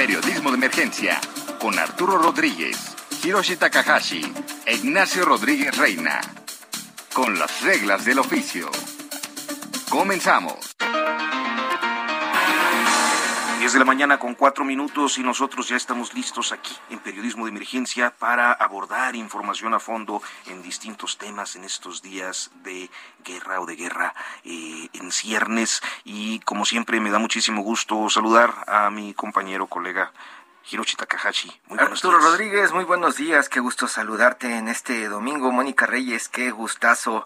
Periodismo de Emergencia con Arturo Rodríguez, Hiroshi Takahashi e Ignacio Rodríguez Reina. Con las reglas del oficio. Comenzamos. 10 de la mañana con cuatro minutos y nosotros ya estamos listos aquí en Periodismo de Emergencia para abordar información a fondo en distintos temas en estos días de guerra o de guerra eh, en ciernes. Y como siempre me da muchísimo gusto saludar a mi compañero, colega Hiroshi Takahashi. Muy buenos Arturo días. Rodríguez, muy buenos días. Qué gusto saludarte en este domingo. Mónica Reyes, qué gustazo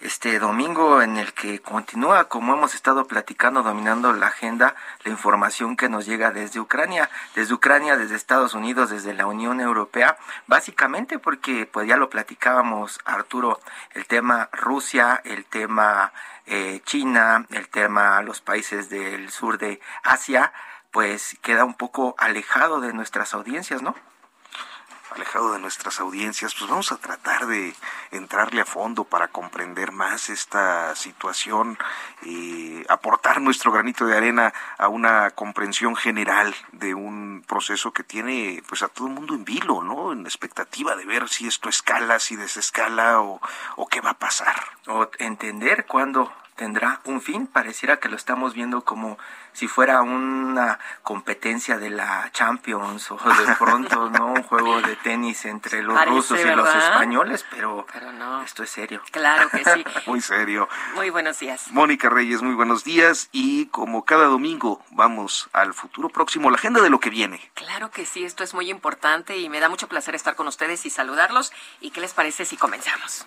este domingo en el que continúa, como hemos estado platicando, dominando la agenda, la información que nos llega desde Ucrania, desde Ucrania, desde Estados Unidos, desde la Unión Europea, básicamente porque pues ya lo platicábamos, Arturo, el tema Rusia, el tema eh, China, el tema los países del sur de Asia, pues queda un poco alejado de nuestras audiencias, ¿no? Alejado de nuestras audiencias, pues vamos a tratar de entrarle a fondo para comprender más esta situación y aportar nuestro granito de arena a una comprensión general de un proceso que tiene pues a todo el mundo en vilo, ¿no? En expectativa de ver si esto escala, si desescala o, o qué va a pasar. O entender cuándo tendrá un fin, pareciera que lo estamos viendo como si fuera una competencia de la Champions o de pronto no un juego de tenis entre los rusos y los españoles, pero, no. esto es serio. Claro que sí. muy serio. Muy buenos días. Mónica Reyes, muy buenos días y como cada domingo vamos al futuro próximo, la agenda de lo que viene. Claro que sí, esto es muy importante y me da mucho placer estar con ustedes y saludarlos. ¿Y qué les parece si comenzamos?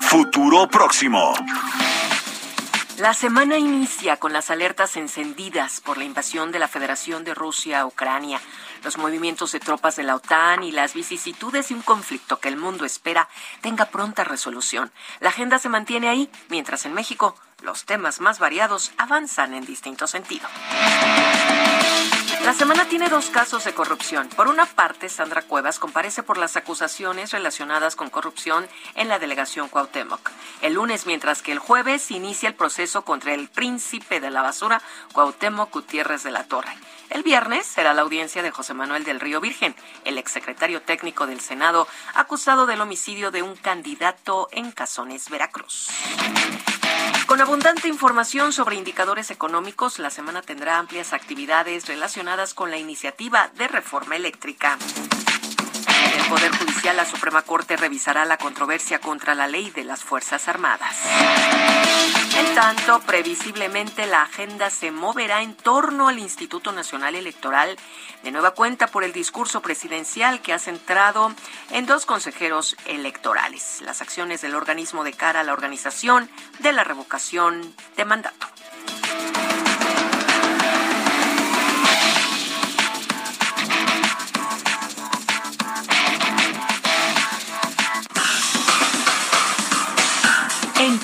Futuro próximo. La semana inicia con las alertas encendidas por la invasión de la Federación de Rusia a Ucrania, los movimientos de tropas de la OTAN y las vicisitudes de un conflicto que el mundo espera tenga pronta resolución. La agenda se mantiene ahí, mientras en México los temas más variados avanzan en distinto sentido. La semana tiene dos casos de corrupción. Por una parte, Sandra Cuevas comparece por las acusaciones relacionadas con corrupción en la delegación Cuauhtémoc. El lunes, mientras que el jueves inicia el proceso contra el príncipe de la basura, Cuauhtémoc Gutiérrez de la Torre. El viernes será la audiencia de José Manuel del Río Virgen, el exsecretario técnico del Senado, acusado del homicidio de un candidato en Cazones, Veracruz. Con abundante información sobre indicadores económicos, la semana tendrá amplias actividades relacionadas con la iniciativa de reforma eléctrica. En el Poder Judicial, la Suprema Corte revisará la controversia contra la ley de las Fuerzas Armadas. En tanto, previsiblemente la agenda se moverá en torno al Instituto Nacional Electoral, de nueva cuenta por el discurso presidencial que ha centrado en dos consejeros electorales, las acciones del organismo de cara a la organización de la revocación de mandato.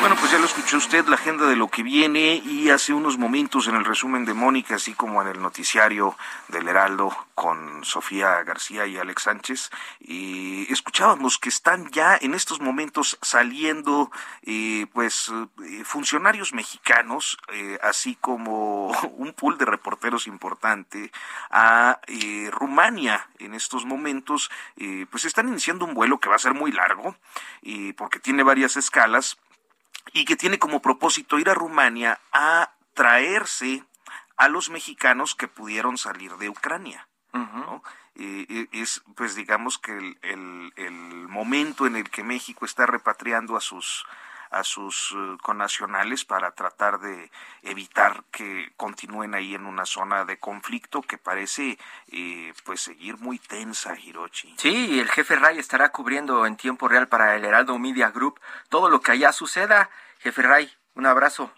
Bueno, pues ya lo escuchó usted, la agenda de lo que viene y hace unos momentos en el resumen de Mónica, así como en el noticiario del Heraldo con Sofía García y Alex Sánchez, y escuchábamos que están ya en estos momentos saliendo eh, pues eh, funcionarios mexicanos, eh, así como un pool de reporteros importante a Rumania en estos momentos, pues están iniciando un vuelo que va a ser muy largo, porque tiene varias escalas y que tiene como propósito ir a Rumania a traerse a los mexicanos que pudieron salir de Ucrania. es, pues digamos que el, el, momento en el que México está repatriando a sus a sus uh, connacionales para tratar de evitar que continúen ahí en una zona de conflicto que parece eh, pues seguir muy tensa, Hirochi. Sí, el jefe Ray estará cubriendo en tiempo real para el Heraldo Media Group todo lo que allá suceda. Jefe Ray, un abrazo.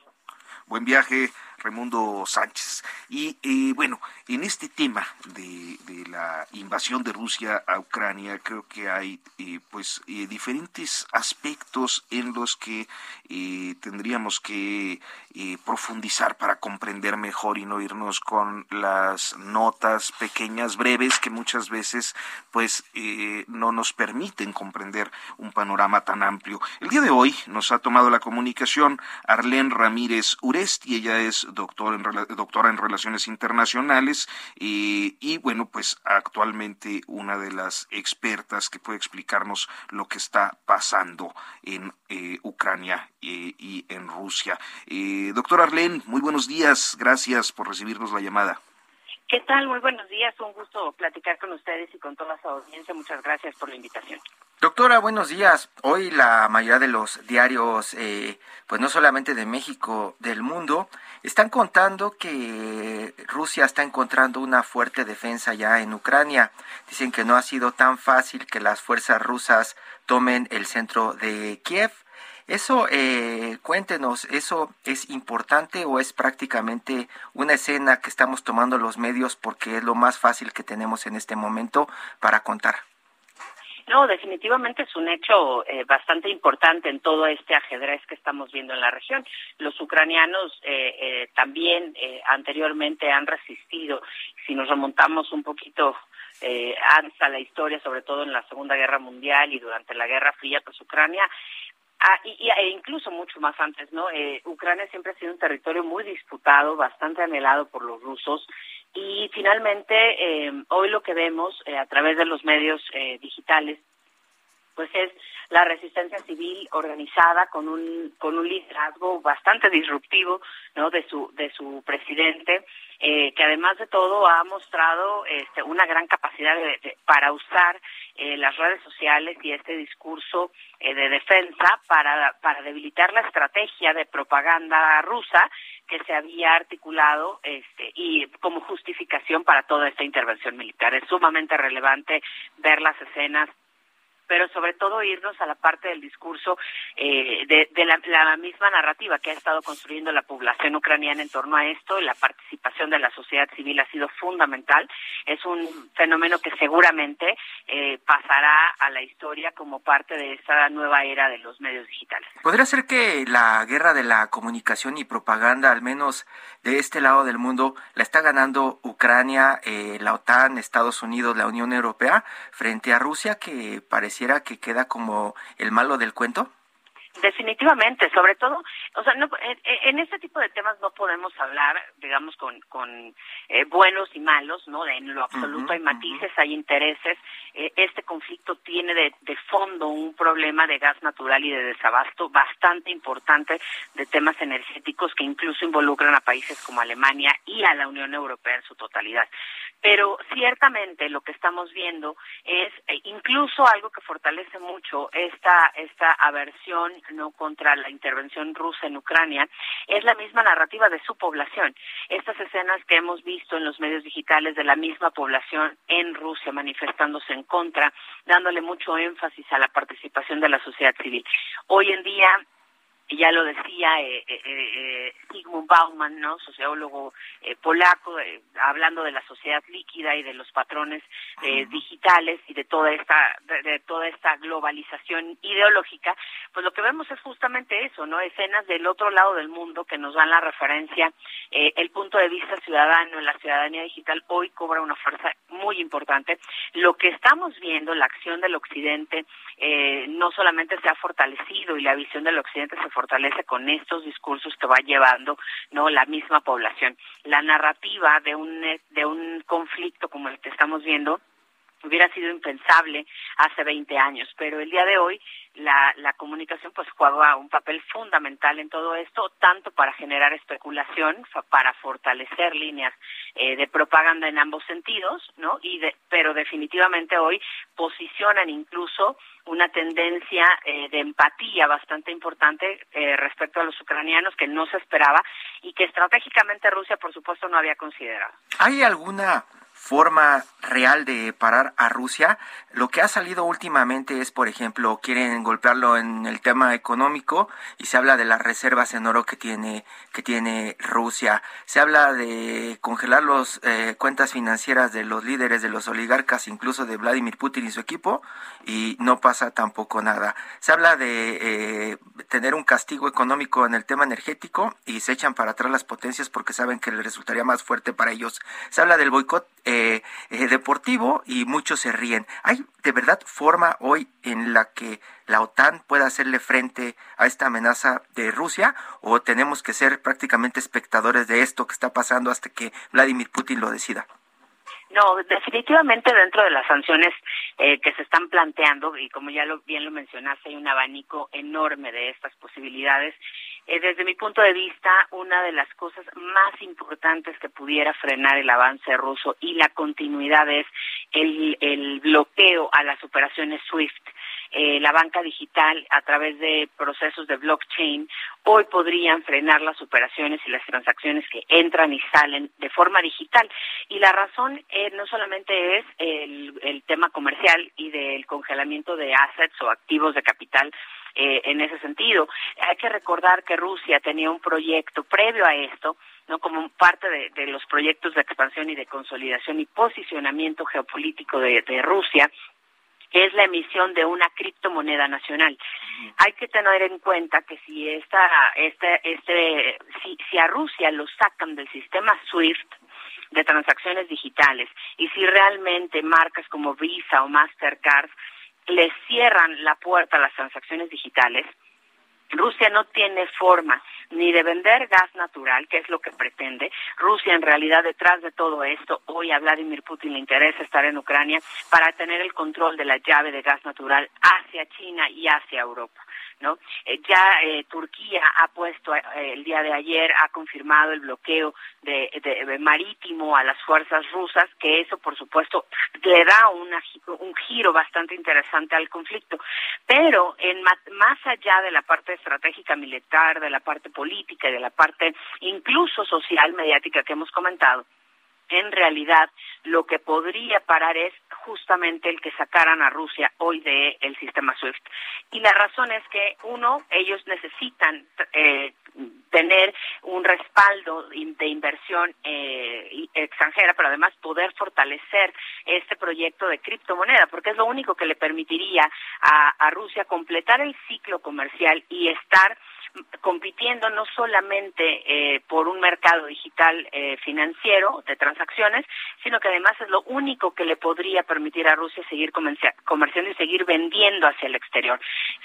Buen viaje. Raimundo Sánchez. Y bueno, en este tema de, la invasión de Rusia a Ucrania, creo que hay eh, pues eh, diferentes aspectos en los que eh, tendríamos que profundizar para comprender mejor y no irnos con las notas pequeñas, breves, que muchas veces pues no nos permiten comprender un panorama tan amplio. El día de hoy nos ha tomado la comunicación Arlén Ramírez Uresti, ella es doctor en, doctora en Relaciones Internacionales y bueno, pues actualmente una de las expertas que puede explicarnos lo que está pasando en eh, Ucrania eh, y en Rusia. Eh, doctor Arlen, muy buenos días, gracias por recibirnos la llamada. ¿Qué tal? Muy buenos días, un gusto platicar con ustedes y con toda su audiencia. Muchas gracias por la invitación. Doctora, buenos días. Hoy la mayoría de los diarios, eh, pues no solamente de México, del mundo, están contando que Rusia está encontrando una fuerte defensa ya en Ucrania. Dicen que no ha sido tan fácil que las fuerzas rusas tomen el centro de Kiev eso, eh, cuéntenos, ¿eso es importante o es prácticamente una escena que estamos tomando los medios porque es lo más fácil que tenemos en este momento para contar? No, definitivamente es un hecho eh, bastante importante en todo este ajedrez que estamos viendo en la región. Los ucranianos eh, eh, también anteriormente han resistido. Si nos remontamos un poquito antes a la historia, sobre todo en la Segunda Guerra Mundial y durante la Guerra Fría, pues Ucrania y, e incluso mucho más antes, ¿no? Eh, Ucrania siempre ha sido un territorio muy disputado, bastante anhelado por los rusos. Y finalmente, eh, hoy lo que vemos eh, a través de los medios eh, digitales, pues es la resistencia civil organizada con un con un liderazgo bastante disruptivo no de su de su presidente eh, que además de todo ha mostrado este, una gran capacidad de, para usar eh, las redes sociales y este discurso eh, de defensa para, para debilitar la estrategia de propaganda rusa que se había articulado este, y como justificación para toda esta intervención militar. Es sumamente relevante ver las escenas pero sobre todo irnos a la parte del discurso eh, de, la, misma narrativa que ha estado construyendo la población ucraniana en torno a esto. La participación de la sociedad civil ha sido fundamental. Es un fenómeno que seguramente eh, pasará a la historia como parte de esta nueva era de los medios digitales. ¿Podría ser que la guerra de la comunicación y propaganda, al menos de este lado del mundo, la está ganando Ucrania, eh, la OTAN, Estados Unidos, la Unión Europea, frente a Rusia, que parecía que queda como el malo del cuento? Definitivamente, sobre todo, o sea, no, en, este tipo de temas no podemos hablar, digamos, con, con eh, buenos y malos, ¿no? En lo absoluto hay matices, hay intereses. Eh, este conflicto tiene de, de, fondo un problema de gas natural y de desabasto bastante importante de temas energéticos que incluso involucran a países como Alemania y a la Unión Europea en su totalidad. Pero ciertamente lo que estamos viendo es eh, incluso algo que fortalece mucho esta, esta aversión no contra la intervención rusa en Ucrania, es la misma narrativa de su población. Estas escenas que hemos visto en los medios digitales de la misma población en Rusia manifestándose en contra, dándole mucho énfasis a la participación de la sociedad civil. Hoy en día ya lo decía eh, eh, eh, Sigmund Bauman, ¿no? sociólogo eh, polaco, hablando de la sociedad líquida y de los patrones digitales y de toda esta de, toda esta globalización ideológica, pues lo que vemos es justamente eso, ¿no? Escenas del otro lado del mundo que nos dan la referencia, el punto de vista ciudadano en la ciudadanía digital hoy cobra una fuerza muy importante. Lo que estamos viendo, la acción del Occidente, no solamente se ha fortalecido y la visión del Occidente se fortalece con estos discursos que va llevando no la misma población. La narrativa de un de un conflicto como el que estamos viendo hubiera sido impensable hace 20 años, pero el día de hoy la, la comunicación pues juega un papel fundamental en todo esto, tanto para generar especulación, para fortalecer líneas eh, de propaganda en ambos sentidos, ¿no? Y de, pero definitivamente hoy posicionan incluso una tendencia eh, de empatía bastante importante eh, respecto a los ucranianos que no se esperaba y que estratégicamente Rusia, por supuesto, no había considerado. ¿Hay alguna forma real de parar a Rusia. Lo que ha salido últimamente es, por ejemplo, quieren golpearlo en el tema económico y se habla de las reservas en oro que tiene que tiene Rusia. Se habla de congelar las eh, cuentas financieras de los líderes de los oligarcas, incluso de Vladimir Putin y su equipo, y no pasa tampoco nada. Se habla de eh, tener un castigo económico en el tema energético y se echan para atrás las potencias porque saben que le resultaría más fuerte para ellos. Se habla del boicot eh, eh, deportivo y muchos se ríen. ¿Hay de verdad forma hoy en la que la OTAN pueda hacerle frente a esta amenaza de Rusia o tenemos que ser prácticamente espectadores de esto que está pasando hasta que Vladimir Putin lo decida? No, definitivamente dentro de las sanciones eh, que se están planteando, y como ya lo, bien lo mencionaste, hay un abanico enorme de estas posibilidades. Eh, desde mi punto de vista, una de las cosas más importantes que pudiera frenar el avance ruso y la continuidad es el, el bloqueo a las operaciones SWIFT. Eh, la banca digital a través de procesos de blockchain hoy podrían frenar las operaciones y las transacciones que entran y salen de forma digital. Y la razón eh, no solamente es el, el tema comercial y del congelamiento de assets o activos de capital, eh, en ese sentido. Hay que recordar que Rusia tenía un proyecto previo a esto, no como parte de, los proyectos de expansión y de consolidación y posicionamiento geopolítico de, de Rusia, que es la emisión de una criptomoneda nacional. Hay que tener en cuenta que si esta, este, este, si, si a Rusia lo sacan del sistema SWIFT de transacciones digitales y si realmente marcas como Visa o Mastercard le cierran la puerta a las transacciones digitales, Rusia no tiene forma ni de vender gas natural, que es lo que pretende. Rusia, en realidad, detrás de todo esto, hoy a Vladimir Putin le interesa estar en Ucrania para tener el control de la llave de gas natural hacia China y hacia Europa. ¿No? Eh, ya eh, Turquía ha puesto eh, el día de ayer ha confirmado el bloqueo de, marítimo a las fuerzas rusas, que eso por supuesto le da un giro bastante interesante al conflicto. Pero en más allá de la parte estratégica militar, de la parte política y de la parte incluso social mediática que hemos comentado, en realidad lo que podría parar es justamente el que sacaran a Rusia hoy del el sistema SWIFT. Y la razón es que, uno, ellos necesitan eh, tener un respaldo de inversión eh, extranjera, pero además poder fortalecer este proyecto de criptomoneda, porque es lo único que le permitiría a Rusia completar el ciclo comercial y estar compitiendo no solamente eh, por un mercado digital eh, financiero de transacciones, sino que además es lo único que le podría permitir a Rusia seguir comerciando y seguir vendiendo hacia el exterior.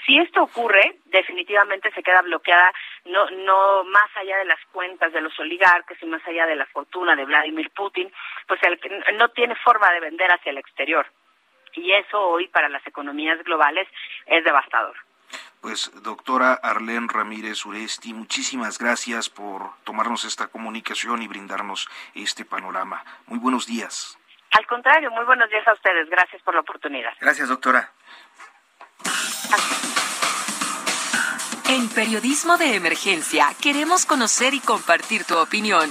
Si esto ocurre, definitivamente se queda bloqueada no, no más allá de las cuentas de los oligarcas y más allá de la fortuna de Vladimir Putin, pues el, no tiene forma de vender hacia el exterior. Y eso hoy para las economías globales es devastador. Pues doctora Arlén Ramírez Uresti, muchísimas gracias por tomarnos esta comunicación y brindarnos este panorama. Muy buenos días. Al contrario, muy buenos días a ustedes. Gracias por la oportunidad. Gracias, doctora. En Periodismo de Emergencia queremos conocer y compartir tu opinión.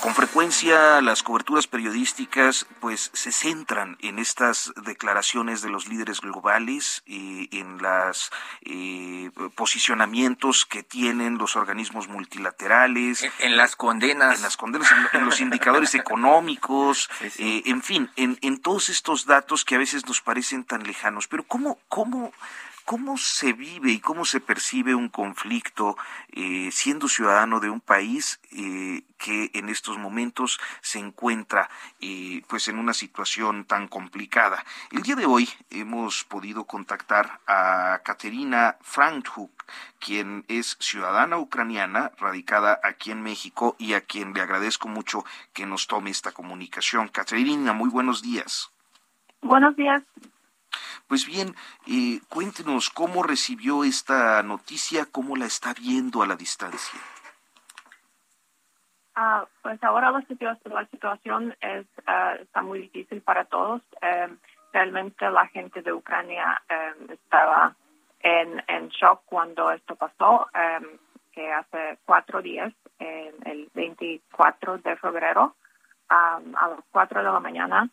Con frecuencia las coberturas periodísticas pues se centran en estas declaraciones de los líderes globales y en los eh, posicionamientos que tienen los organismos multilaterales. En, las condenas. En las condenas, en, los indicadores económicos, eh, en fin, en, en todos estos datos que a veces nos parecen tan lejanos. Pero ¿cómo, cómo ¿cómo se vive y cómo se percibe un conflicto eh, siendo ciudadano de un país eh, que en estos momentos se encuentra eh, pues en una situación tan complicada? El día de hoy hemos podido contactar a Katerina Frankhuk, quien es ciudadana ucraniana radicada aquí en México y a quien le agradezco mucho que nos tome esta comunicación. Katerina, muy buenos días. Buenos días. Pues bien, eh, cuéntenos cómo recibió esta noticia, cómo la está viendo a la distancia. Ah, pues ahora la, situación, es, ah, está muy difícil para todos. Em, realmente la gente de Ucrania em, estaba en, shock cuando esto pasó, em, que hace cuatro días, el 24 de febrero, a las cuatro de la mañana,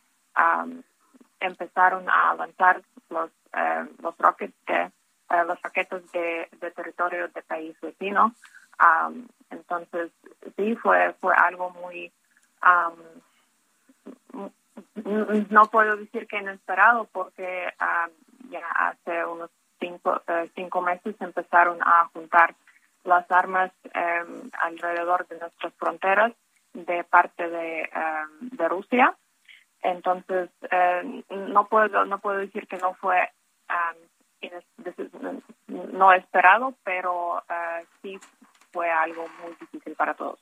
empezaron a lanzar los eh, los rockets de eh, los raquetas de, territorio del país vecino. Entonces sí fue fue algo muy no puedo decir que inesperado porque ya hace unos cinco eh, cinco meses empezaron a juntar las armas em, alrededor de nuestras fronteras de parte de, de Rusia entonces, eh, no puedo no puedo decir que no fue no esperado, pero uh, sí fue algo muy difícil para todos.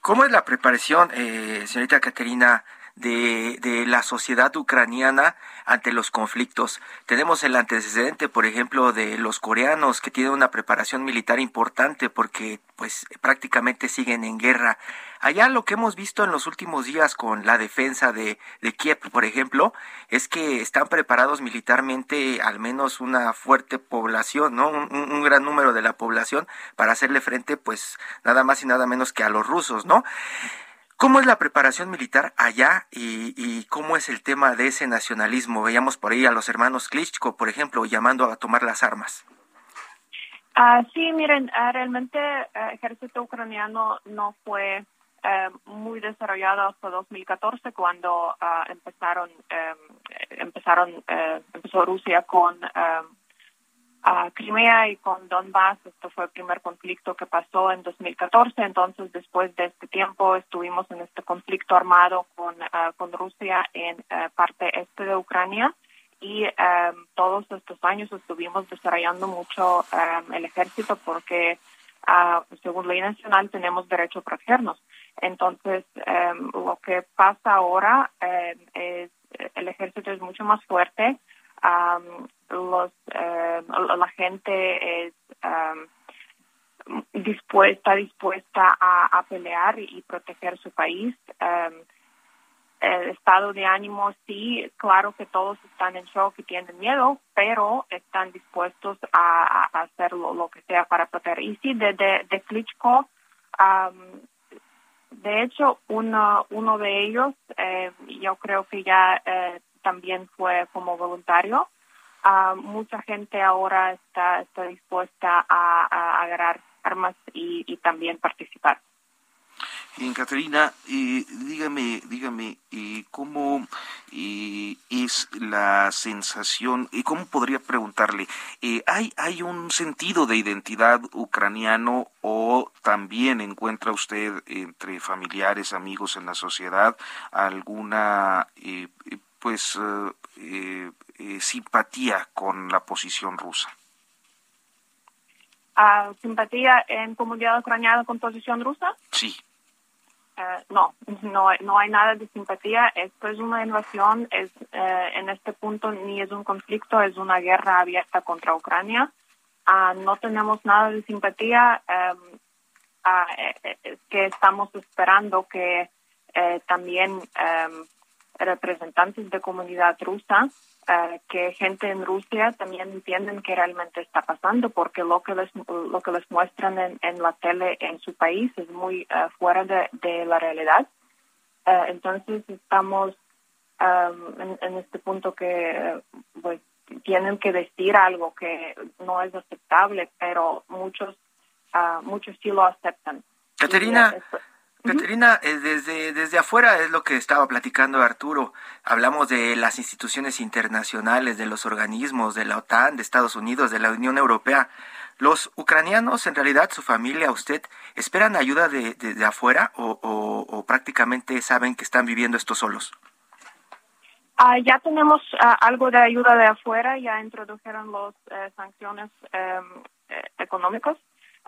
¿Cómo es la preparación, eh, señorita Caterina, de, de, la sociedad ucraniana ante los conflictos. Tenemos el antecedente, por ejemplo, de los coreanos que tienen una preparación militar importante porque pues prácticamente siguen en guerra. Allá lo que hemos visto en los últimos días con la defensa de, de Kiev, por ejemplo, es que están preparados militarmente al menos una fuerte población, ¿no? Un, un gran número de la población para hacerle frente pues nada más y nada menos que a los rusos, ¿no? ¿Cómo es la preparación militar allá y, cómo es el tema de ese nacionalismo? Veíamos por ahí a los hermanos Klitschko, por ejemplo, llamando a tomar las armas. Ah, sí, miren, ah, realmente el eh, ejército ucraniano no fue eh, muy desarrollado hasta 2014 cuando ah, empezaron eh, empezaron empezó Rusia con a Crimea y con Donbass. Esto fue el primer conflicto que pasó en 2014. Entonces, después de este tiempo, estuvimos en este conflicto armado con, ah, con Rusia en ah, parte este de Ucrania. Y um, todos estos años estuvimos desarrollando mucho el ejército porque, según ley nacional, tenemos derecho a protegernos. Entonces, lo que pasa ahora es el ejército es mucho más fuerte los, eh, la gente es dispuesta, dispuesta a, pelear y proteger su país. el estado de ánimo, sí, claro que todos están en shock y tienen miedo, pero están dispuestos a, hacer lo, que sea para proteger. Y sí, de, de, de Klitschko, de hecho, uno, uno de ellos, eh, yo creo que ya eh, también fue como voluntario. Uh, mucha gente ahora está, está dispuesta a, agarrar armas y, y, también participar. Bien, Caterina, eh, dígame, dígame, eh, ¿cómo eh, es la sensación, y cómo podría preguntarle, eh, ¿hay, ¿hay un sentido de identidad ucraniano o también encuentra usted entre familiares, amigos en la sociedad alguna pues eh, eh, simpatía con la posición rusa. Ah, ¿Simpatía en comunidad ucraniana con posición rusa? Sí. Eh, no, no, no hay nada de simpatía. Esto es una invasión, es en este punto ni es un conflicto, es una guerra abierta contra Ucrania. Ah, no tenemos nada de simpatía. Em, ah, que estamos esperando que también em, representantes de comunidad rusa, eh, que gente en Rusia también entienden que realmente está pasando, porque lo que les, lo que les muestran en, la tele en su país es muy eh, fuera de, la realidad. Eh, entonces estamos um, en, este punto que pues, tienen que decir algo que no es aceptable, pero muchos, muchos sí lo aceptan. Caterina, Caterina, eh, desde, desde afuera es lo que estaba platicando Arturo. Hablamos de las instituciones internacionales, de los organismos, de la OTAN, de Estados Unidos, de la Unión Europea. ¿Los ucranianos, en realidad, su familia, usted, esperan ayuda de, de, afuera o, prácticamente saben que están viviendo esto solos? Ah, ya tenemos ah, algo de ayuda de afuera, ya introdujeron las eh, sanciones em, eh, económicas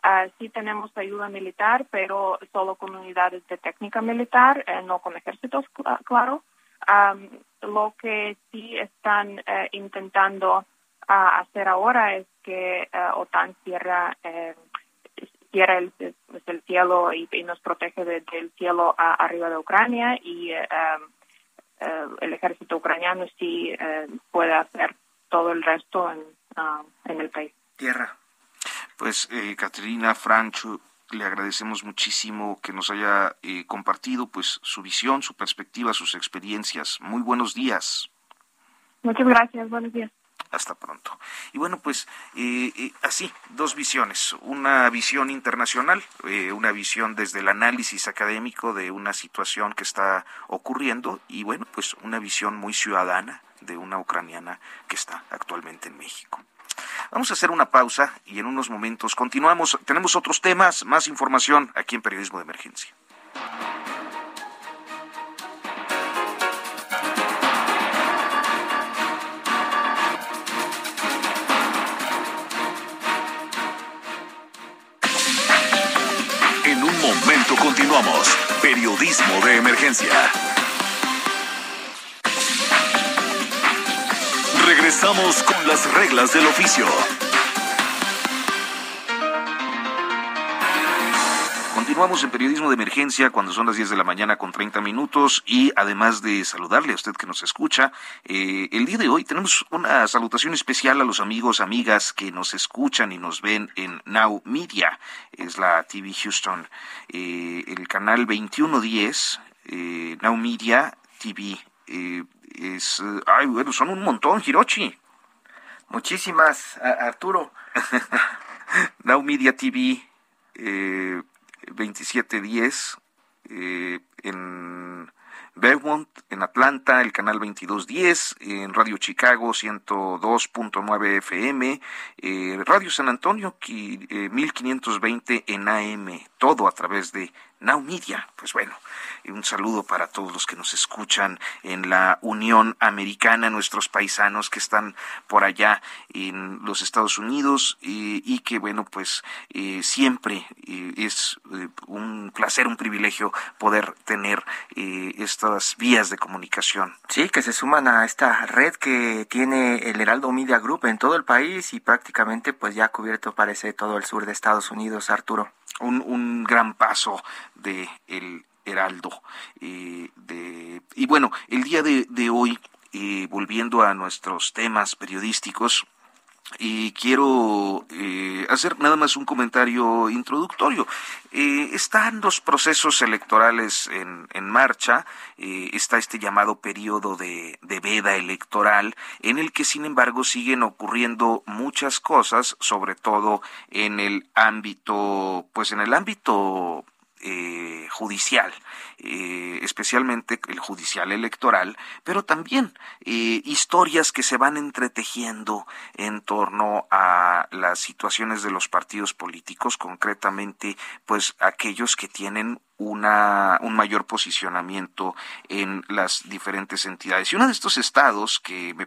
Uh, sí tenemos ayuda militar, pero solo con unidades de técnica militar, eh, no con ejércitos, claro. lo que sí están eh, intentando ah, hacer ahora es que eh, OTAN cierra, cierra el, pues, el, cielo y, nos protege del cielo arriba de Ucrania y el ejército ucraniano sí puede hacer todo el resto en, ah, en el país. Tierra. Pues, eh, Caterina Francho, le agradecemos muchísimo que nos haya eh, compartido pues su visión, su perspectiva, sus experiencias. Muy buenos días. Muchas gracias, buenos días. Hasta pronto. Y bueno, pues eh, eh, así, dos visiones. Una visión internacional, una visión desde el análisis académico de una situación que está ocurriendo y bueno, pues una visión muy ciudadana de una ucraniana que está actualmente en México. Vamos a hacer una pausa y en unos momentos continuamos. Tenemos otros temas, más información aquí en Periodismo de Emergencia. En un momento continuamos. Periodismo de Emergencia. Regresamos con las reglas del oficio. Continuamos en periodismo de emergencia cuando son las 10 de la mañana con 30 minutos y además de saludarle a usted que nos escucha, eh, el día de hoy tenemos una salutación especial a los amigos, amigas que nos escuchan y nos ven en Now Media, es la TV Houston, eh, el canal 2110, eh, Now Media TV. Eh, es, ay, bueno, son un montón, Hirochi. Muchísimas, Arturo. Now Media TV eh, 2710 eh, en Beaumont, en Atlanta, el canal 2210, en Radio Chicago 102.9 FM, eh, Radio San Antonio 1520 eh, en AM, todo a través de Now Media. Pues bueno, un saludo para todos los que nos escuchan en la Unión Americana, nuestros paisanos que están por allá en los Estados Unidos y, que bueno, pues eh, siempre eh, es eh, un placer, un privilegio poder tener estas vías de comunicación. Sí, que se suman a esta red que tiene el Heraldo Media Group en todo el país y prácticamente pues ya cubierto parece todo el sur de Estados Unidos, Arturo. Un, un gran paso de el Heraldo. Eh, de, y bueno, el día de, hoy, eh, volviendo a nuestros temas periodísticos, y quiero eh, hacer nada más un comentario introductorio. están los procesos electorales en, en marcha, está este llamado periodo de, de, veda electoral, en el que sin embargo siguen ocurriendo muchas cosas, sobre todo en el ámbito, pues en el ámbito eh, judicial, eh, especialmente el judicial electoral, pero también eh, historias que se van entretejiendo en torno a las situaciones de los partidos políticos, concretamente, pues aquellos que tienen una, un mayor posicionamiento en las diferentes entidades. Y uno de estos estados que me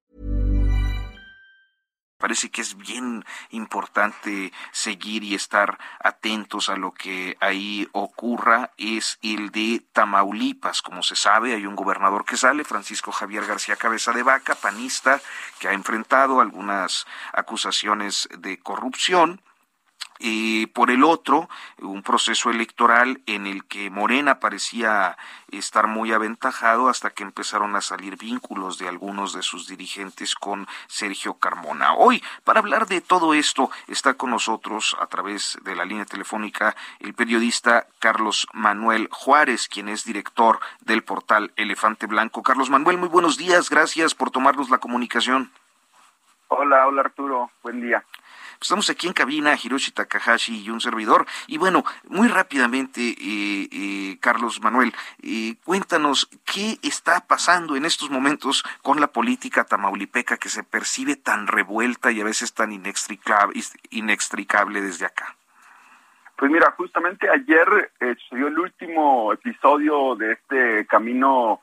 Parece que es bien importante seguir y estar atentos a lo que ahí ocurra. Es el de Tamaulipas. Como se sabe, hay un gobernador que sale, Francisco Javier García Cabeza de Vaca, panista, que ha enfrentado algunas acusaciones de corrupción y por el otro, un proceso electoral en el que Morena parecía estar muy aventajado hasta que empezaron a salir vínculos de algunos de sus dirigentes con Sergio Carmona. Hoy, para hablar de todo esto, está con nosotros a través de la línea telefónica el periodista Carlos Manuel Juárez, quien es director del portal Elefante Blanco. Carlos Manuel, muy buenos días, gracias por tomarnos la comunicación. Hola, hola Arturo, buen día. Estamos aquí en cabina, Hiroshi Takahashi y un servidor. Y bueno, muy rápidamente, eh, eh, Carlos Manuel, eh, cuéntanos qué está pasando en estos momentos con la política tamaulipeca que se percibe tan revuelta y a veces tan inextricable, inextricable desde acá. Pues mira, justamente ayer sucedió el último episodio de este camino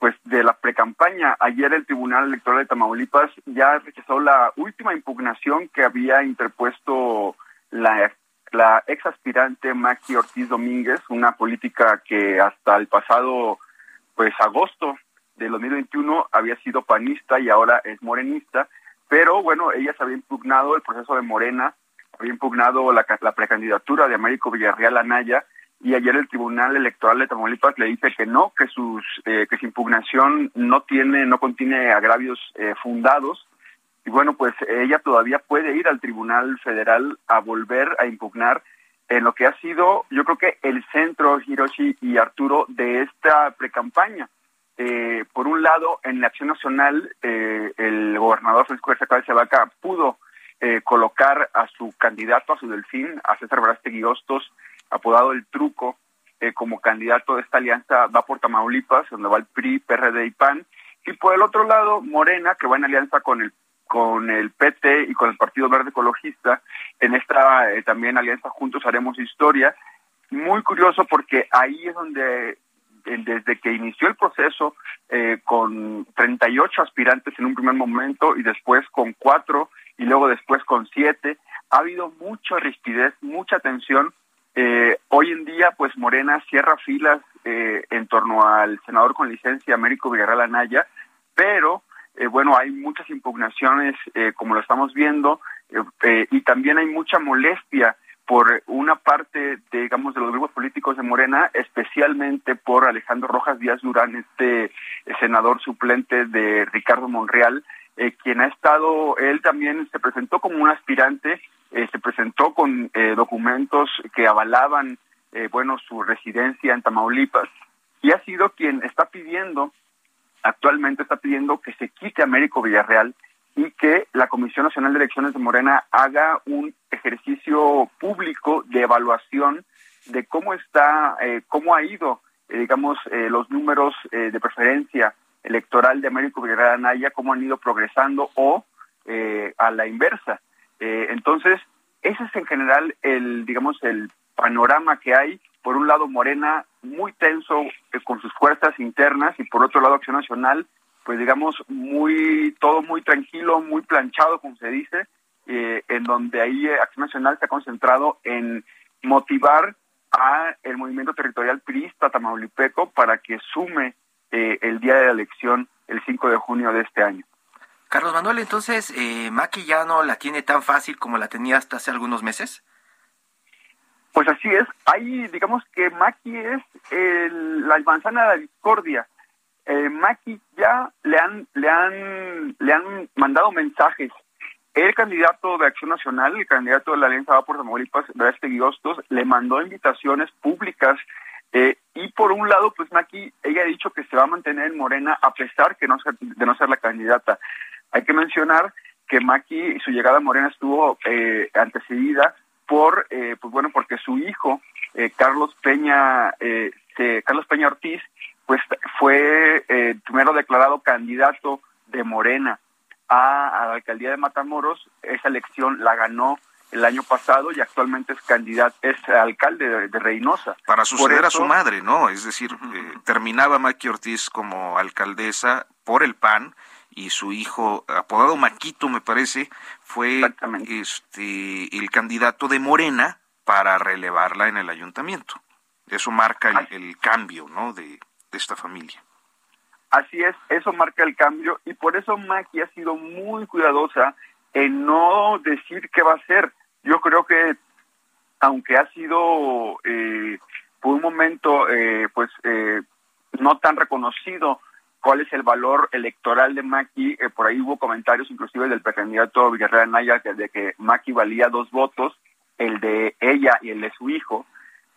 pues de la precampaña. Ayer el Tribunal Electoral de Tamaulipas ya rechazó la última impugnación que había interpuesto la, la ex aspirante Maki Ortiz Domínguez, una política que hasta el pasado pues agosto de 2021 había sido panista y ahora es morenista, pero bueno, ella se había impugnado el proceso de Morena, había impugnado la, la precandidatura de Américo Villarreal Anaya y ayer el Tribunal Electoral de Tamaulipas le dice que no, que sus eh, que su impugnación no tiene no contiene agravios eh, fundados y bueno, pues ella todavía puede ir al Tribunal Federal a volver a impugnar en lo que ha sido, yo creo que el centro Hiroshi y Arturo de esta precampaña. Eh, por un lado, en la Acción Nacional, eh, el gobernador Francisco García de Vaca pudo eh, colocar a su candidato, a su delfín, a César Verástegui Hostos, apodado El Truco, eh, como candidato de esta alianza va por Tamaulipas, donde va el PRI, PRD y PAN, y por el otro lado Morena, que va en alianza con el con el PT y con el Partido Verde Ecologista, en esta eh, también alianza Juntos Haremos Historia. Muy curioso porque ahí es donde desde que inició el proceso eh, con 38 aspirantes en un primer momento y después con cuatro y luego después con siete, ha habido mucha rigidez, mucha tensión eh, hoy en día, pues Morena cierra filas eh, en torno al senador con licencia Américo Villarreal Anaya, pero eh, bueno, hay muchas impugnaciones, eh, como lo estamos viendo, y también hay mucha molestia por una parte, de, digamos, de los grupos políticos de Morena, especialmente por Alejandro Rojas Díaz Durán, este senador suplente de Ricardo Monreal, quien ha estado, él también se presentó como un aspirante eh, se presentó con eh, documentos que avalaban, eh, bueno, su residencia en Tamaulipas y ha sido quien está pidiendo, actualmente está pidiendo que se quite Américo Villarreal y que la Comisión Nacional de Elecciones de Morena haga un ejercicio público de evaluación de cómo está, cómo ha ido, digamos, los números de preferencia electoral de Américo Villarreal Anaya, cómo han ido progresando o a la inversa. Eh, entonces, ese es en general el, digamos, el panorama que hay. Por un lado, Morena muy tenso eh, con sus fuerzas internas y por otro lado, Acción Nacional, pues digamos, muy, todo muy tranquilo, muy planchado, como se dice, eh, en donde ahí Acción Nacional se ha concentrado en motivar a el movimiento territorial priista tamaulipeco para que sume el día de la elección el 5 de junio de este año. Carlos Manuel, entonces, eh, Maki ya no la tiene tan fácil como la tenía hasta hace algunos meses. Pues así es. Ahí, digamos que Maki es la manzana de la discordia. Eh, Maki ya le han, le han, le han mandado mensajes. El candidato de Acción Nacional, el candidato de la Alianza Va por Tamaulipas, Verástegui Hostos, le mandó invitaciones públicas eh, y por un lado, pues Maki, ella ha dicho que se va a mantener en Morena a pesar que de no ser la candidata. Hay que mencionar que Maki y su llegada a Morena estuvo eh, antecedida por, eh, pues bueno, porque su hijo, eh, Carlos Peña, eh, Carlos Peña Ortiz, pues fue eh, primero declarado candidato de Morena a, la alcaldía de Matamoros. Esa elección la ganó el año pasado y actualmente es candidato, es alcalde de, Reynosa. Para suceder a su madre, ¿no? Es decir, terminaba Maki Ortiz como alcaldesa por el PAN y su hijo, apodado Maquito, me parece, fue este el candidato de Morena para relevarla en el ayuntamiento. Eso marca el, cambio, ¿no? De, esta familia. Así es, eso marca el cambio y por eso Maki ha sido muy cuidadosa en no decir qué va a hacer. Yo creo que aunque ha sido eh, por un momento eh, pues eh, no tan reconocido cuál es el valor electoral de Maki, por ahí hubo comentarios inclusive del precandidato Villarreal Anaya de que Maki valía dos votos, el de ella y el de su hijo,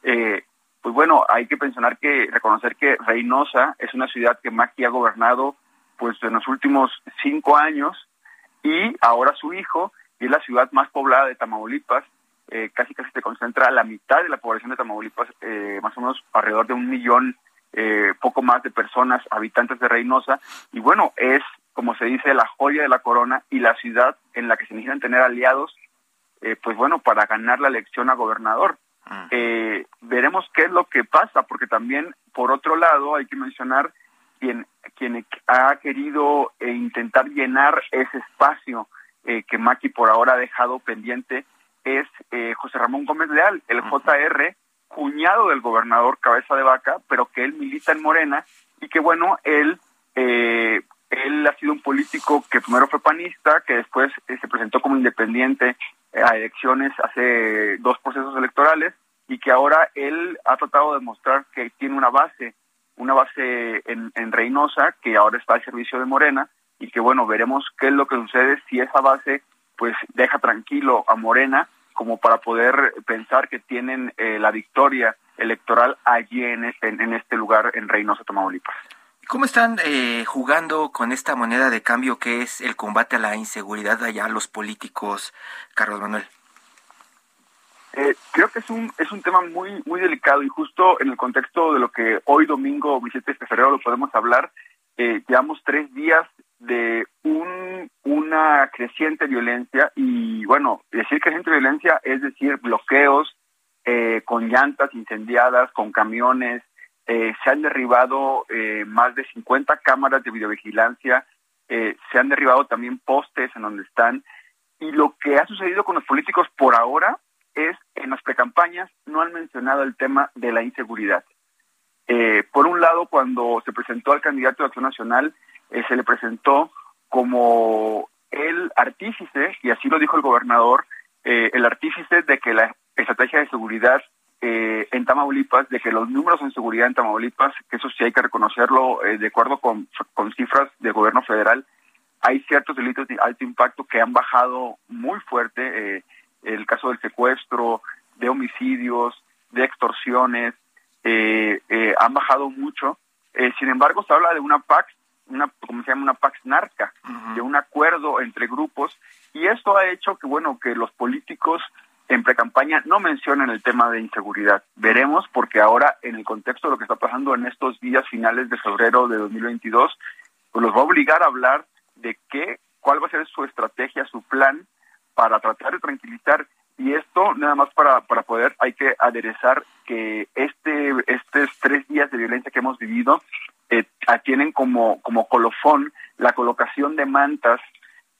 pues bueno, hay que mencionar que, reconocer que Reynosa es una ciudad que Maki ha gobernado pues en los últimos cinco años y ahora su hijo, y es la ciudad más poblada de Tamaulipas, eh, casi casi se concentra la mitad de la población de Tamaulipas, eh, más o menos alrededor de un millón, eh, poco más de personas, habitantes de Reynosa, y bueno, es, como se dice, la joya de la corona y la ciudad en la que se necesitan tener aliados, pues bueno, para ganar la elección a gobernador. Eh, veremos qué es lo que pasa, porque también, por otro lado, hay que mencionar quien, quien ha querido eh, intentar llenar ese espacio eh, que Maki por ahora ha dejado pendiente es José Ramón Gómez Leal, el JR, cuñado del gobernador Cabeza de Vaca, pero que él milita en Morena y que bueno, él él ha sido un político que primero fue panista, que después se presentó como independiente a elecciones hace dos procesos electorales y que ahora él ha tratado de demostrar que tiene una base, una base en, en Reynosa que ahora está al servicio de Morena y que bueno, veremos qué es lo que sucede si esa base pues deja tranquilo a Morena como para poder pensar que tienen eh, la victoria electoral allí en este, en este lugar en Reynosa, Tamaulipas. ¿Cómo están eh, jugando con esta moneda de cambio que es el combate a la inseguridad allá los políticos, Carlos Manuel? Eh, creo que es un es un tema muy muy delicado y justo en el contexto de lo que hoy domingo 27 de febrero lo podemos hablar eh, llevamos tres días de un una creciente violencia y bueno decir creciente violencia es decir bloqueos eh, con llantas incendiadas con camiones eh, se han derribado eh, más de 50 cámaras de videovigilancia, eh, se han derribado también postes en donde están, y lo que ha sucedido con los políticos por ahora es, en las precampañas, no han mencionado el tema de la inseguridad. por un lado, cuando se presentó al candidato de Acción Nacional, se le presentó como el artífice, y así lo dijo el gobernador, el artífice de que la estrategia de seguridad eh, en Tamaulipas de que los números en seguridad en Tamaulipas, que eso sí hay que reconocerlo, eh, de acuerdo con, con cifras del gobierno federal, hay ciertos delitos de alto impacto que han bajado muy fuerte, eh, el caso del secuestro, de homicidios, de extorsiones, han bajado mucho. sin embargo, se habla de una PAX, una, como se llama, una PAX narca, de un acuerdo entre grupos, y esto ha hecho que, bueno, que los políticos en precampaña no mencionan el tema de inseguridad. Veremos porque ahora en el contexto de lo que está pasando en estos días finales de febrero de 2022, pues los va a obligar a hablar de qué, cuál va a ser su estrategia, su plan para tratar de tranquilizar. Y esto nada más para, para poder hay que aderezar que este estos tres días de violencia que hemos vivido eh, tienen como como colofón la colocación de mantas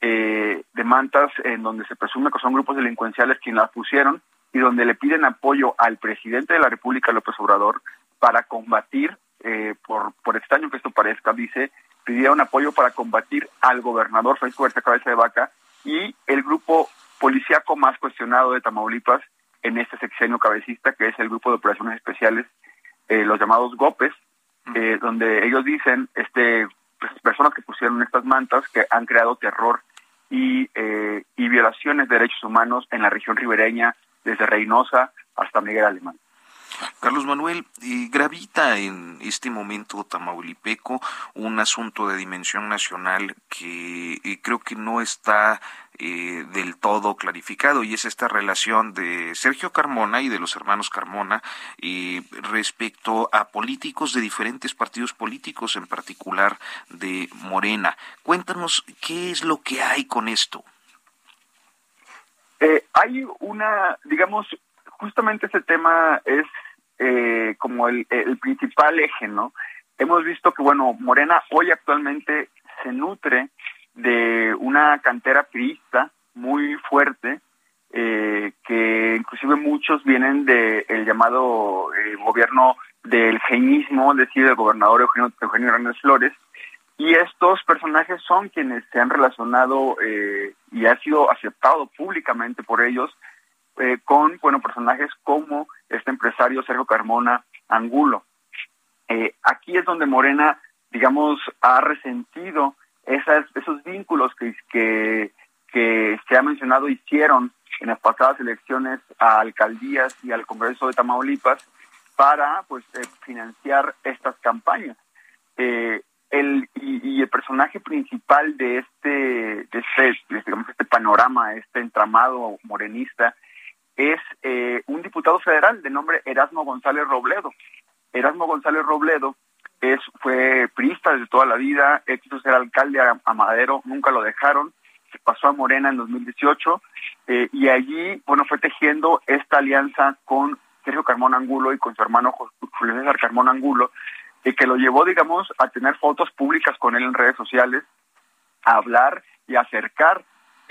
eh, de mantas en donde se presume que son grupos delincuenciales quienes las pusieron y donde le piden apoyo al presidente de la República, López Obrador, para combatir, eh, por, por extraño que esto parezca, dice, pidieron apoyo para combatir al gobernador Francisco García Cabeza de Vaca y el grupo policíaco más cuestionado de Tamaulipas en este sexenio cabecista, que es el grupo de operaciones especiales, eh, los llamados GOPES, eh, donde ellos dicen, este, pues, personas que pusieron estas mantas, que han creado terror y, eh, y violaciones de derechos humanos en la región ribereña, desde Reynosa hasta Miguel Alemán. Carlos Manuel, eh, gravita en este momento tamaulipeco un asunto de dimensión nacional que eh, creo que no está eh, del todo clarificado y es esta relación de Sergio Carmona y de los hermanos Carmona respecto a políticos de diferentes partidos políticos, en particular de Morena. Cuéntanos qué es lo que hay con esto. hay una, digamos, justamente ese tema es eh, como el, principal eje, ¿no? Hemos visto que, bueno, Morena hoy actualmente se nutre de una cantera priista muy fuerte, eh, que inclusive muchos vienen del el llamado eh, gobierno del geinismo, es decir, del gobernador Eugenio, Eugenio Hernández Flores, y estos personajes son quienes se han relacionado y ha sido aceptado públicamente por ellos eh, con bueno personajes como este empresario Sergio Carmona Angulo. Eh, aquí es donde Morena, digamos, ha resentido esas, esos vínculos que, que, se ha mencionado hicieron en las pasadas elecciones a alcaldías y al Congreso de Tamaulipas para pues eh, financiar estas campañas. El, y, el personaje principal de este, de este, digamos, este panorama, este entramado morenista, es eh, un diputado federal de nombre Erasmo González Robledo. Erasmo González Robledo es, fue priista desde toda la vida, quiso ser alcalde a, Madero, nunca lo dejaron, se pasó a Morena en 2018 eh, y allí, bueno, fue tejiendo esta alianza con Sergio Carmón Angulo y con su hermano Julio César Carmón Angulo, y que lo llevó, digamos, a tener fotos públicas con él en redes sociales, a hablar y acercar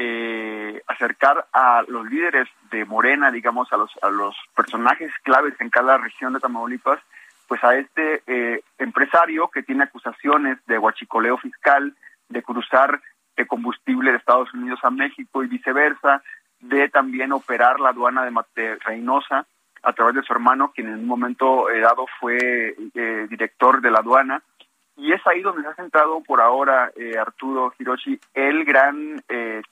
eh, acercar a los líderes de Morena, digamos, a los, a los personajes claves en cada región de Tamaulipas, pues a este eh, empresario que tiene acusaciones de huachicoleo fiscal, de cruzar de combustible de Estados Unidos a México y viceversa, de también operar la aduana de, de Reynosa a través de su hermano, quien en un momento eh, dado fue eh, director de la aduana. Y es ahí donde se ha centrado por ahora, eh, Arturo Hiroshi, el gran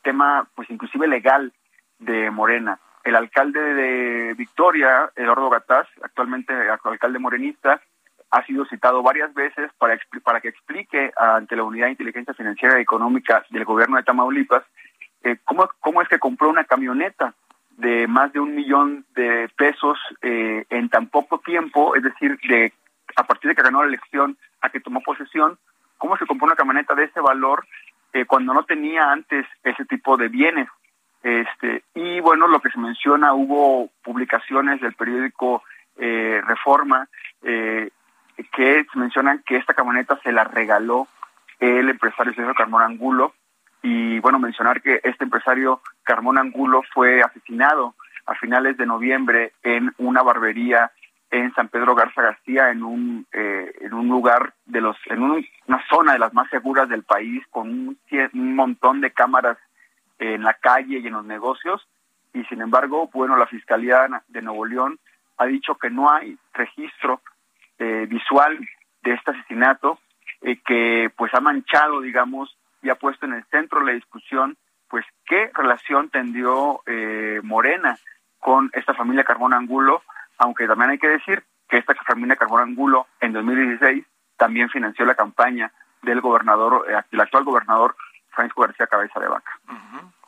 tema, pues inclusive legal de Morena. El alcalde de Victoria, Eduardo Gataz, actualmente alcalde morenista, ha sido citado varias veces para, para que explique ante la Unidad de Inteligencia Financiera y Económica del gobierno de Tamaulipas cómo, cómo es que compró una camioneta de más de un millón de pesos eh, en tan poco tiempo, es decir, de a partir de que ganó la elección a que tomó posesión, cómo se compró una camioneta de ese valor eh, cuando no tenía antes ese tipo de bienes. Este, y bueno, lo que se menciona, hubo publicaciones del periódico eh, Reforma que mencionan que esta camioneta se la regaló el empresario César Carmón Angulo y bueno, mencionar que este empresario Carmón Angulo fue asesinado a finales de noviembre en una barbería en San Pedro Garza García, en un, eh, en un lugar de los, en una zona de las más seguras del país, con un, montón de cámaras en la calle y en los negocios. Y sin embargo, bueno, la Fiscalía de Nuevo León ha dicho que no hay registro eh, visual de este asesinato, eh, que pues ha manchado, digamos, y ha puesto en el centro la discusión, pues, qué relación tendió eh, Morena con esta familia Carbón Angulo, aunque también hay que decir que esta familia Carbón Angulo en 2016 también financió la campaña del gobernador, eh, el actual gobernador Francisco García Cabeza de Vaca.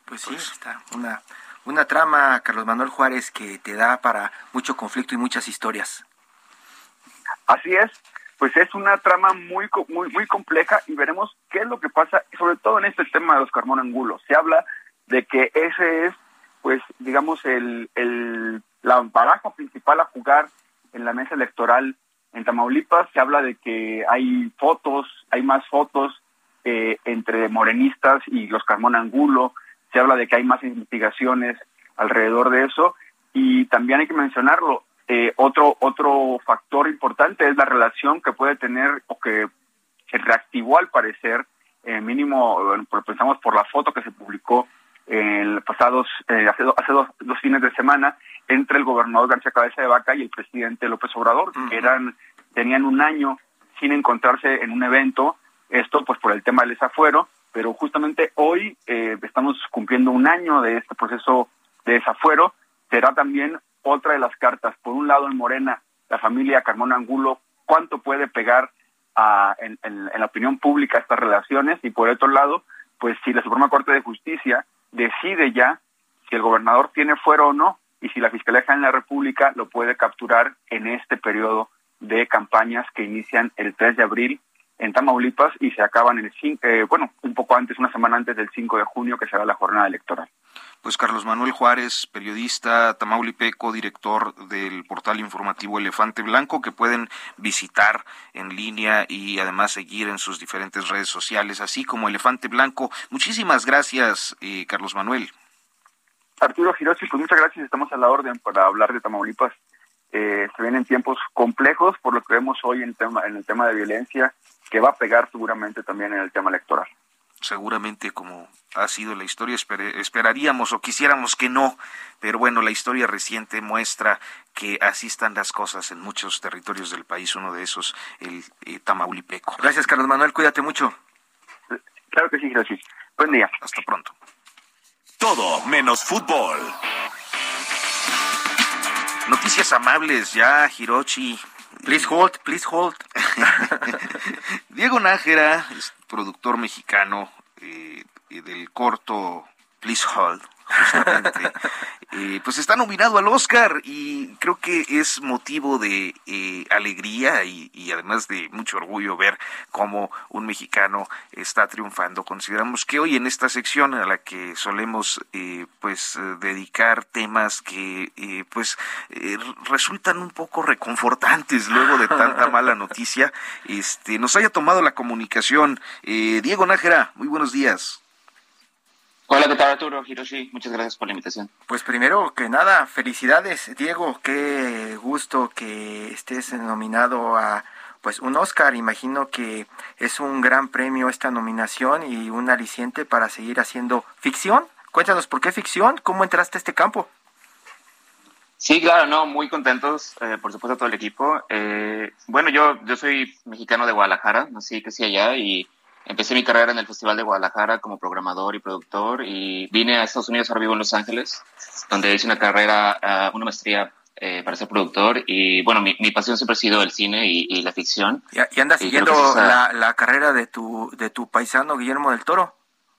Pues sí, está una, una trama, Carlos Manuel Juárez, que te da para mucho conflicto y muchas historias. Así es, pues es una trama muy muy muy compleja y veremos qué es lo que pasa, sobre todo en este tema de los Carmón Angulo. Se habla de que ese es, pues, digamos, el, el, la baraja principal a jugar en la mesa electoral en Tamaulipas. Se habla de que hay fotos, hay más fotos eh, entre morenistas y los Carmón Angulo. Se habla de que hay más investigaciones alrededor de eso. Y también hay que mencionarlo, eh, otro, otro factor importante es la relación que puede tener o que se reactivó al parecer, eh, mínimo, pensamos por la foto que se publicó el pasados, eh, hace, hace dos, dos, fines de semana entre el gobernador García Cabeza de Vaca y el presidente López Obrador, que eran, tenían un año sin encontrarse en un evento, esto pues por el tema del desafuero, pero justamente hoy estamos cumpliendo un año de este proceso de desafuero, será también otra de las cartas. Por un lado, en Morena, la familia Carmona Angulo, cuánto puede pegar en, la opinión pública estas relaciones, y por otro lado, pues si la Suprema Corte de Justicia decide ya si el gobernador tiene fuero o no, y si la Fiscalía General de la República lo puede capturar en este periodo de campañas que inician el 3 de abril en Tamaulipas y se acaban el 5, eh, bueno, un poco antes, una semana antes del 5 de junio, que será la jornada electoral pues Carlos Manuel Juárez, periodista tamaulipeco, director del portal informativo Elefante Blanco, que pueden visitar en línea y además seguir en sus diferentes redes sociales, así como Elefante Blanco. Muchísimas gracias, eh, Carlos Manuel. Arturo Girosi, pues muchas gracias, estamos a la orden para hablar de Tamaulipas. Eh, se vienen tiempos complejos por lo que vemos hoy en, tema, en el tema de violencia, que va a pegar seguramente también en el tema electoral. Seguramente como ha sido la historia, esperaríamos o quisiéramos que no, pero bueno, la historia reciente muestra que así están las cosas en muchos territorios del país, uno de esos, el eh, Tamaulipeco. Gracias, Carlos Manuel, cuídate mucho. Claro que sí, gracias. Buen día. Hasta pronto. Todo menos fútbol. Noticias amables ya, Hirochi. Please hold, please hold. Diego Nájera, productor mexicano eh, del corto Please Hold, justamente, eh, pues está nominado al Oscar y creo que es motivo de eh, alegría y, además de mucho orgullo ver cómo un mexicano está triunfando. Consideramos que hoy en esta sección a la que solemos eh, pues dedicar temas que pues resultan un poco reconfortantes luego de tanta mala noticia, este nos haya tomado la comunicación Diego Nájera. Muy buenos días. Hola, ¿qué tal Arturo? Hiroshi, muchas gracias por la invitación. Pues primero que nada, felicidades, Diego, qué gusto que estés nominado a pues un Oscar. Imagino que es un gran premio esta nominación y un aliciente para seguir haciendo ficción. Cuéntanos por qué ficción, cómo entraste a este campo. Sí, claro, no, muy contentos, eh, por supuesto, todo el equipo. Eh, bueno, yo, yo soy mexicano de Guadalajara, nací, sí allá y Empecé mi carrera en el Festival de Guadalajara como programador y productor y vine a Estados Unidos, ahora vivo en Los Ángeles, donde hice una carrera, ah, una maestría eh, para ser productor y bueno, mi, pasión siempre ha sido el cine y, la ficción. Y, andas siguiendo la, carrera de tu, de tu paisano Guillermo del Toro,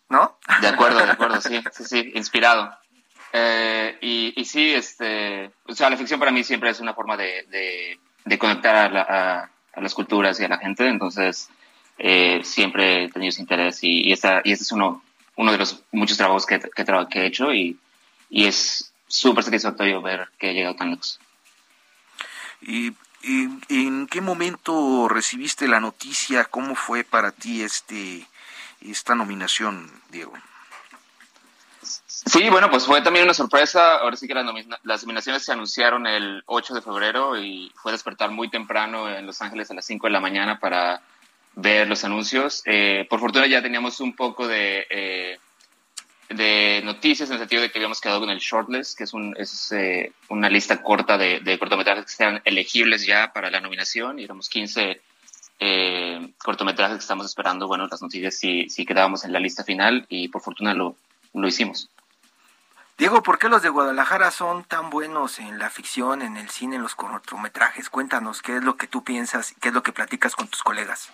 ¿no? De acuerdo, de acuerdo, sí, sí, sí, inspirado. Eh, y, sí, este, o sea, la ficción para mí siempre es una forma de, de, conectar a, a las culturas y a la gente, entonces eh, siempre he tenido ese interés y, y, esta, y este es uno, uno de los muchos trabajos que, que, que he hecho y, y es súper satisfactorio ver que he llegado tan lejos. ¿Y, en qué momento recibiste la noticia? ¿Cómo fue para ti este, esta nominación, Diego? Sí, bueno, pues fue también una sorpresa. Ahora sí que las, las, nominaciones se anunciaron el 8 de febrero y fue despertar muy temprano en Los Ángeles a las 5 de la mañana para ver los anuncios. Eh, por fortuna ya teníamos un poco de, eh, de noticias en el sentido de que habíamos quedado con el shortlist, que es, un, es eh, una lista corta de, de, cortometrajes que están elegibles ya para la nominación y éramos 15 cortometrajes que estamos esperando. Bueno, las noticias si, si quedábamos en la lista final y por fortuna lo, lo hicimos. Diego, ¿por qué los de Guadalajara son tan buenos en la ficción, en el cine, en los cortometrajes? Cuéntanos, ¿qué es lo que tú piensas? ¿Qué es lo que platicas con tus colegas?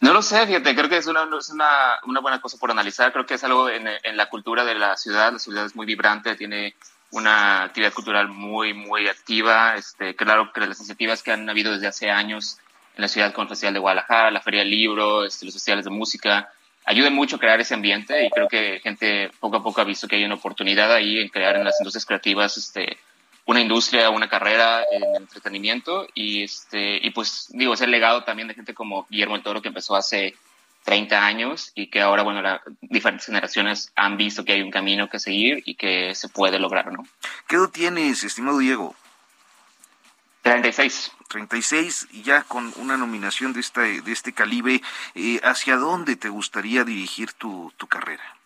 No lo sé, fíjate, creo que es una, es una, una buena cosa por analizar. Creo que es algo en, en, la cultura de la ciudad. La ciudad es muy vibrante, tiene una actividad cultural muy, muy activa. Este, claro que las iniciativas que han habido desde hace años en la ciudad con el Festival de Guadalajara, la Feria del Libro, este, los festivales de música, ayudan mucho a crear ese ambiente y creo que gente poco a poco ha visto que hay una oportunidad ahí en crear en las industrias creativas este, una industria, una carrera en entretenimiento y este y pues digo, es el legado también de gente como Guillermo el Toro que empezó hace 30 años y que ahora, bueno, las diferentes generaciones han visto que hay un camino que seguir y que se puede lograr, ¿no? ¿Qué edad tienes, estimado Diego? 36. 36 y ya con una nominación de, esta, de este calibre, eh, ¿hacia dónde te gustaría dirigir tu, tu carrera?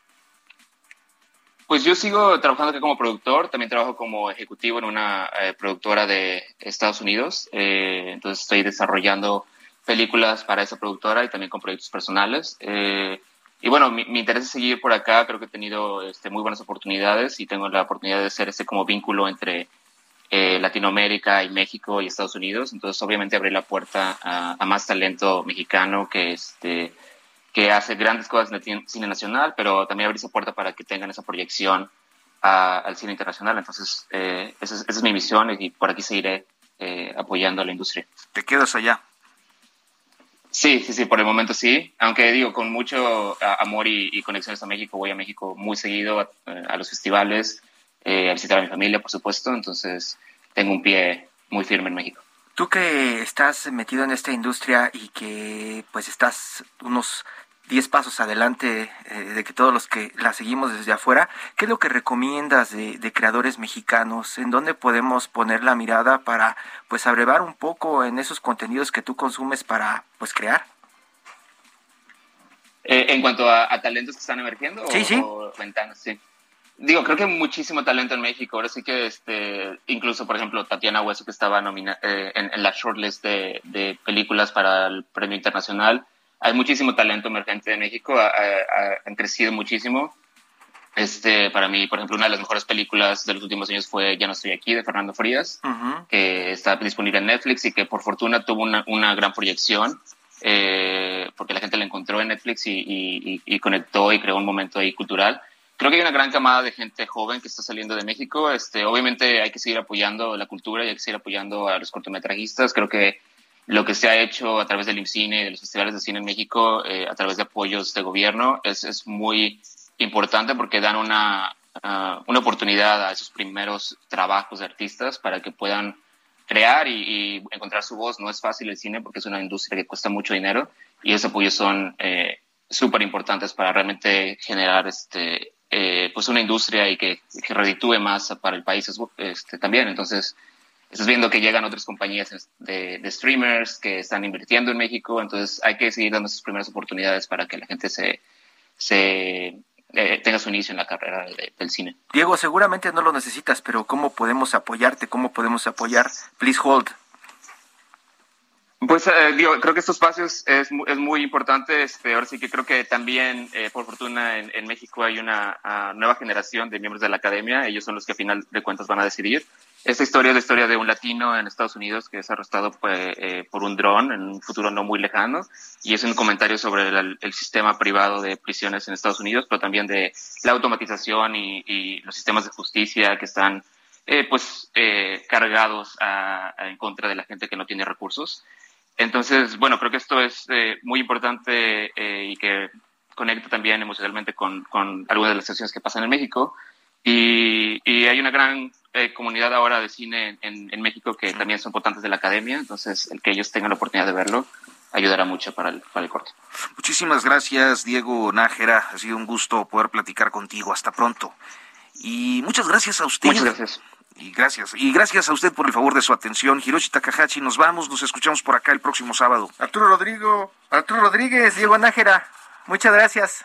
Pues yo sigo trabajando aquí como productor, también trabajo como ejecutivo en una eh, productora de Estados Unidos, eh, entonces estoy desarrollando películas para esa productora y también con proyectos personales. Eh, y bueno, mi, interés es seguir por acá, creo que he tenido este, muy buenas oportunidades y tengo la oportunidad de ser este como vínculo entre Latinoamérica y México y Estados Unidos, entonces obviamente abrir la puerta a más talento mexicano que este que hace grandes cosas en el cine nacional, pero también abrir esa puerta para que tengan esa proyección al cine internacional. Entonces, eh, esa, es, mi misión y por aquí seguiré eh, apoyando a la industria. ¿Te quedas allá? Sí, sí, sí, por el momento sí. Aunque digo, con mucho amor y, conexiones a México, voy a México muy seguido a, a los festivales, eh, a visitar a mi familia, por supuesto. Entonces, tengo un pie muy firme en México. Tú que estás metido en esta industria y que pues estás unos 10 pasos adelante eh, de que todos los que la seguimos desde afuera, ¿qué es lo que recomiendas de, creadores mexicanos? ¿En dónde podemos poner la mirada para pues abrevar un poco en esos contenidos que tú consumes para pues crear? Eh, en cuanto a, talentos que están emergiendo sí, sí. ventanas, sí. Digo, creo que hay muchísimo talento en México. Ahora sí que, este, incluso, por ejemplo, Tatiana Hueso, que estaba nominada eh, en, la shortlist de, de, películas para el premio internacional. Hay muchísimo talento emergente en México, han crecido muchísimo. Este, para mí, por ejemplo, una de las mejores películas de los últimos años fue Ya no estoy aquí, de Fernando Frías, que está disponible en Netflix y que por fortuna tuvo una, una gran proyección, eh, porque la gente la encontró en Netflix y, y, y, conectó y creó un momento ahí cultural. Creo que hay una gran camada de gente joven que está saliendo de México. Este, obviamente hay que seguir apoyando la cultura y hay que seguir apoyando a los cortometrajistas. Creo que lo que se ha hecho a través del IMCINE y de los festivales de cine en México, eh, a través de apoyos de gobierno, es, es muy importante porque dan una, ah, una oportunidad a esos primeros trabajos de artistas para que puedan crear y, encontrar su voz. No es fácil el cine porque es una industria que cuesta mucho dinero y esos apoyos son eh, súper importantes para realmente generar este, eh, pues una industria y que, que reditúe más para el país este, también. Entonces, estás viendo que llegan otras compañías de, de, streamers que están invirtiendo en México, entonces hay que seguir dando esas primeras oportunidades para que la gente se, se eh, tenga su inicio en la carrera del cine. Diego, seguramente no lo necesitas, pero ¿cómo podemos apoyarte? ¿Cómo podemos apoyar? Please hold. Pues eh, digo, creo que estos espacios es, es muy importante. Este, ahora sí que creo que también, eh, por fortuna, en, México hay una ah, nueva generación de miembros de la academia. Ellos son los que a final de cuentas van a decidir. Esta historia es la historia de un latino en Estados Unidos que es arrestado pues, eh, por un dron en un futuro no muy lejano y es un comentario sobre el, sistema privado de prisiones en Estados Unidos, pero también de la automatización y, los sistemas de justicia que están eh, pues eh, cargados en contra de la gente que no tiene recursos. Entonces, bueno, creo que esto es muy importante y que conecta también emocionalmente con, con algunas de las situaciones que pasan en México. Y, y hay una gran eh, comunidad ahora de cine en, en México que también son votantes de la academia, entonces el que ellos tengan la oportunidad de verlo ayudará mucho para el, para el corte. Muchísimas gracias, Diego Nájera. Ha sido un gusto poder platicar contigo. Hasta pronto. Y muchas gracias a usted. Muchas gracias. Y gracias. Y gracias a usted por el favor de su atención. Hiroshi Takahashi, nos vamos, nos escuchamos por acá el próximo sábado. Arturo Rodrigo, Arturo Rodríguez, Diego Nájera, muchas gracias.